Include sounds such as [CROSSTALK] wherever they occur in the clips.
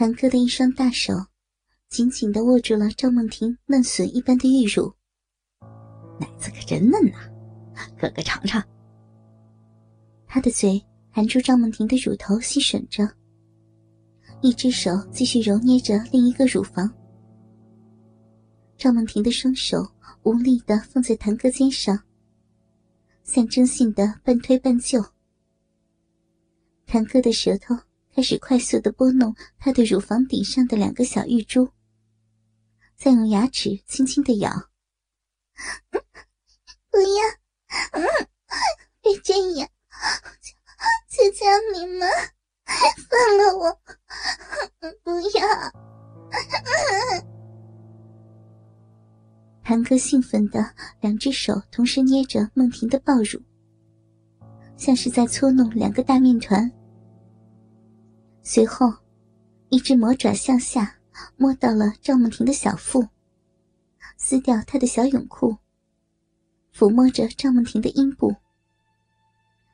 谭哥的一双大手紧紧的握住了赵梦婷嫩笋一般的玉乳，奶子可真嫩呐，哥哥尝尝。他的嘴含住赵梦婷的乳头，吸吮着，一只手继续揉捏着另一个乳房。赵梦婷的双手无力的放在谭哥肩上，象征性的半推半就。谭哥的舌头。开始快速的拨弄她的乳房顶上的两个小玉珠，再用牙齿轻轻的咬。不要，嗯别这样，求求你们放了我！不要！谭哥兴奋的两只手同时捏着梦婷的抱乳，像是在搓弄两个大面团。随后，一只魔爪向下摸到了赵梦婷的小腹，撕掉她的小泳裤，抚摸着赵梦婷的阴部，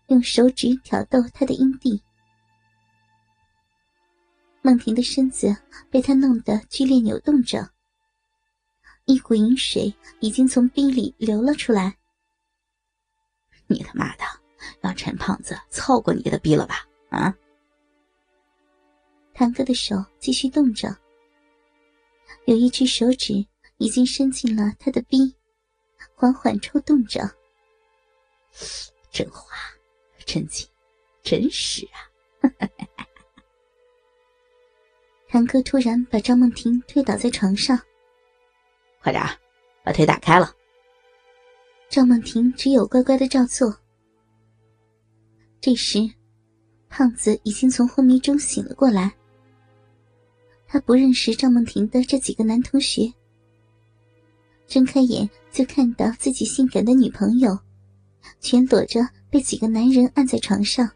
用手指挑逗她的阴蒂。梦婷的身子被他弄得剧烈扭动着，一股淫水已经从逼里流了出来。你他妈的，让陈胖子操过你的逼了吧？啊！谭哥的手继续动着，有一只手指已经伸进了他的逼，缓缓抽动着。真滑，真紧，真实啊！[LAUGHS] 谭哥突然把张梦婷推倒在床上，快点把腿打开了。赵梦婷只有乖乖的照做。这时，胖子已经从昏迷中醒了过来。他不认识赵梦婷的这几个男同学，睁开眼就看到自己性感的女朋友，全裸着被几个男人按在床上。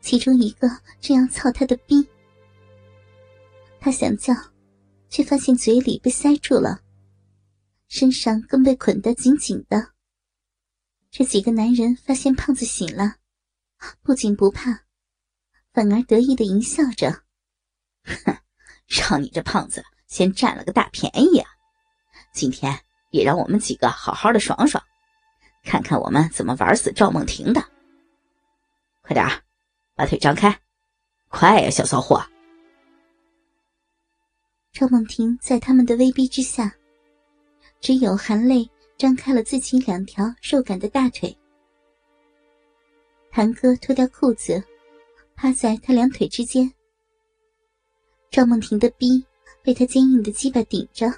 其中一个正要操他的逼，他想叫，却发现嘴里被塞住了，身上更被捆得紧紧的。这几个男人发现胖子醒了，不仅不怕，反而得意的淫笑着。哼，让你这胖子先占了个大便宜啊！今天也让我们几个好好的爽爽，看看我们怎么玩死赵梦婷的。快点把腿张开，快呀，小骚货！赵梦婷在他们的威逼之下，只有含泪张开了自己两条肉感的大腿。谭哥脱掉裤子，趴在他两腿之间。赵梦婷的逼被他坚硬的鸡巴顶着，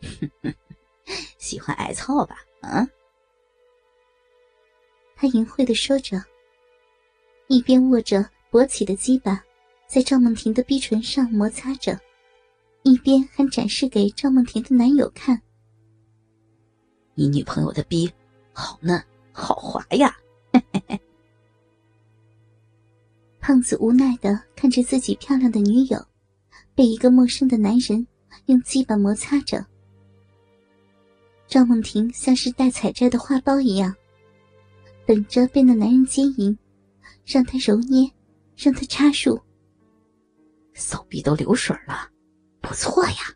[LAUGHS] 喜欢挨操吧？啊！他淫秽的说着，一边握着勃起的鸡巴在赵梦婷的逼唇上摩擦着，一边还展示给赵梦婷的男友看：“你女朋友的逼好嫩，好滑呀！”嘿嘿嘿胖子无奈的看着自己漂亮的女友，被一个陌生的男人用鸡巴摩擦着。赵梦婷像是待采摘的花苞一样，等着被那男人接引，让他揉捏，让他插入。手臂都流水了，不错呀。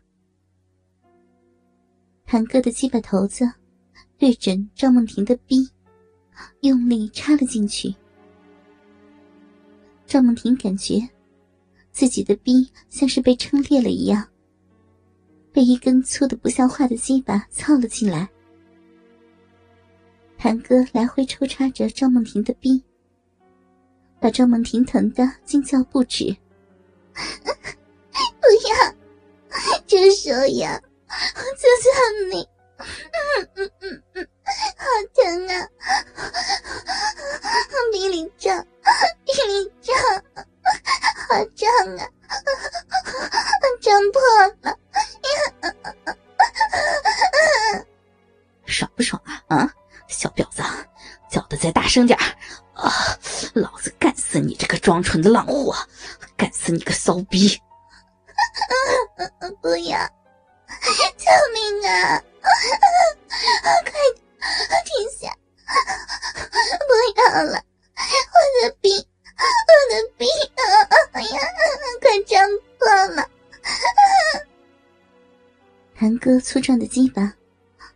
谭哥的鸡巴头子对准赵梦婷的逼，用力插了进去。赵梦婷感觉自己的逼像是被撑裂了一样，被一根粗的不像话的鸡巴操了进来。谭哥来回抽插着赵梦婷的逼，把赵梦婷疼得惊叫不止。[LAUGHS] 不要，住手呀！求求你！嗯嗯嗯嗯，好疼啊！比你胀。比你胀，好胀啊！胀破了，爽不爽啊？啊，小婊子，叫的再大声点啊！老子干死你这个装纯的浪货，干死你个骚逼！[LAUGHS] 不要，救命啊！快 [LAUGHS] 了。我的病，我的病！哎呀，快张破了！谭哥粗壮的鸡巴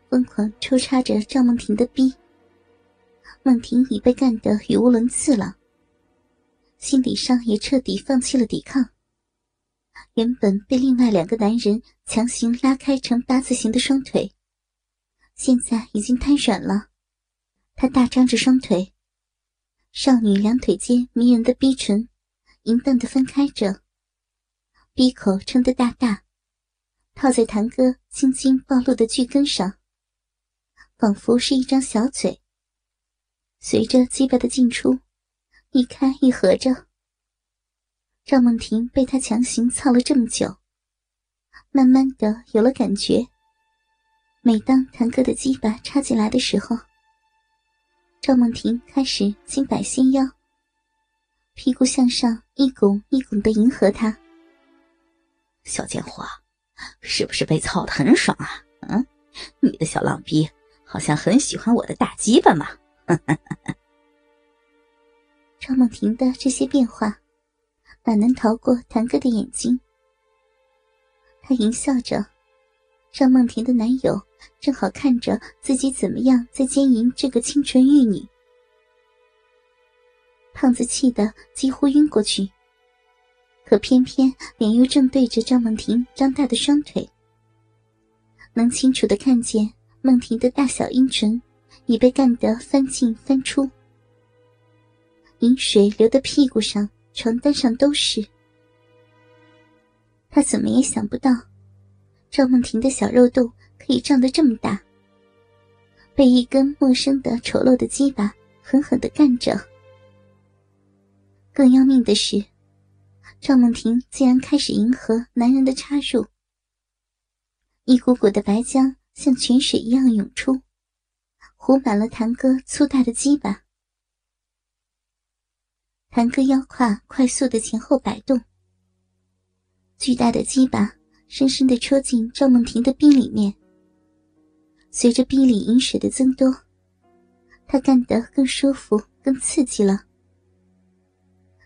疯狂抽插着赵梦婷的逼，梦婷已被干得语无伦次了，心理上也彻底放弃了抵抗。原本被另外两个男人强行拉开成八字形的双腿，现在已经瘫软了。他大张着双腿，少女两腿间迷人的逼唇，淫荡的分开着，闭口撑得大大，套在谭哥青筋暴露的巨根上，仿佛是一张小嘴。随着鸡巴的进出，一开一合着。赵梦婷被他强行操了这么久，慢慢的有了感觉。每当谭哥的鸡巴插进来的时候，赵梦婷开始轻摆纤腰，屁股向上一拱一拱的迎合他。小贱货，是不是被操的很爽啊？嗯，你的小浪逼好像很喜欢我的大鸡巴嘛。[LAUGHS] 赵梦婷的这些变化。哪能逃过谭哥的眼睛？他淫笑着，让梦婷的男友正好看着自己怎么样在奸淫这个清纯玉女。胖子气得几乎晕过去，可偏偏脸又正对着赵梦婷张大的双腿，能清楚的看见梦婷的大小阴唇已被干得翻进翻出，饮水流的屁股上。床单上都是。他怎么也想不到，赵梦婷的小肉洞可以胀得这么大，被一根陌生的丑陋的鸡巴狠狠的干着。更要命的是，赵梦婷竟然开始迎合男人的插入，一股股的白浆像泉水一样涌出，糊满了谭哥粗大的鸡巴。谭哥腰胯快速的前后摆动，巨大的鸡巴深深的戳进赵梦婷的逼里面。随着逼里饮水的增多，他干得更舒服、更刺激了。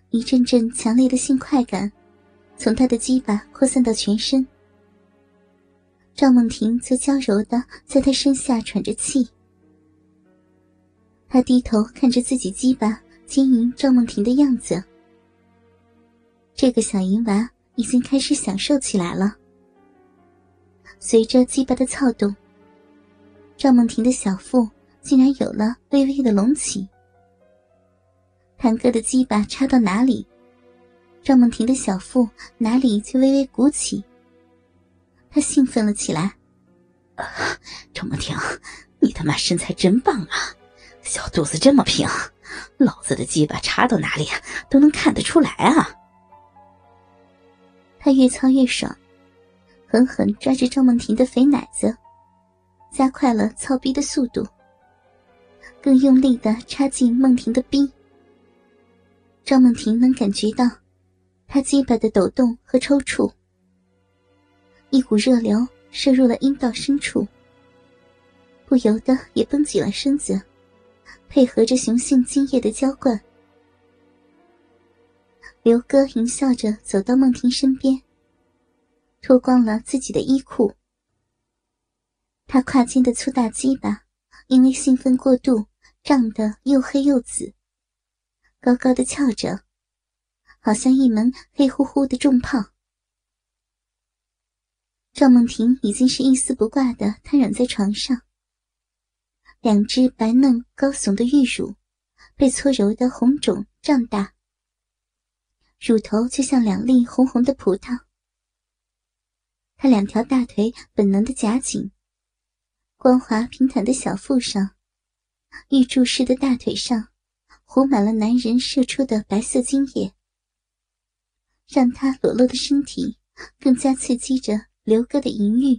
一阵阵强烈的性快感从他的鸡巴扩散到全身。赵梦婷则娇柔的在他身下喘着气。他低头看着自己鸡巴。经营赵梦婷的样子，这个小淫娃已经开始享受起来了。随着鸡巴的躁动，赵梦婷的小腹竟然有了微微的隆起。谭哥的鸡巴插到哪里，赵梦婷的小腹哪里就微微鼓起。她兴奋了起来：“赵梦婷，你他妈身材真棒啊，小肚子这么平。”老子的鸡巴插到哪里，都能看得出来啊！他越操越爽，狠狠抓着赵梦婷的肥奶子，加快了操逼的速度，更用力的插进梦婷的逼。赵梦婷能感觉到他鸡巴的抖动和抽搐，一股热流射入了阴道深处，不由得也绷紧了身子。配合着雄性精液的浇灌，刘哥淫笑着走到孟婷身边，脱光了自己的衣裤。他胯间的粗大鸡巴因为兴奋过度，胀得又黑又紫，高高的翘着，好像一门黑乎乎的重炮。赵梦婷已经是一丝不挂的瘫软在床上。两只白嫩高耸的玉乳，被搓揉的红肿胀大，乳头就像两粒红红的葡萄。她两条大腿本能的夹紧，光滑平坦的小腹上，玉柱式的大腿上，糊满了男人射出的白色精液，让他裸露的身体更加刺激着刘哥的淫欲。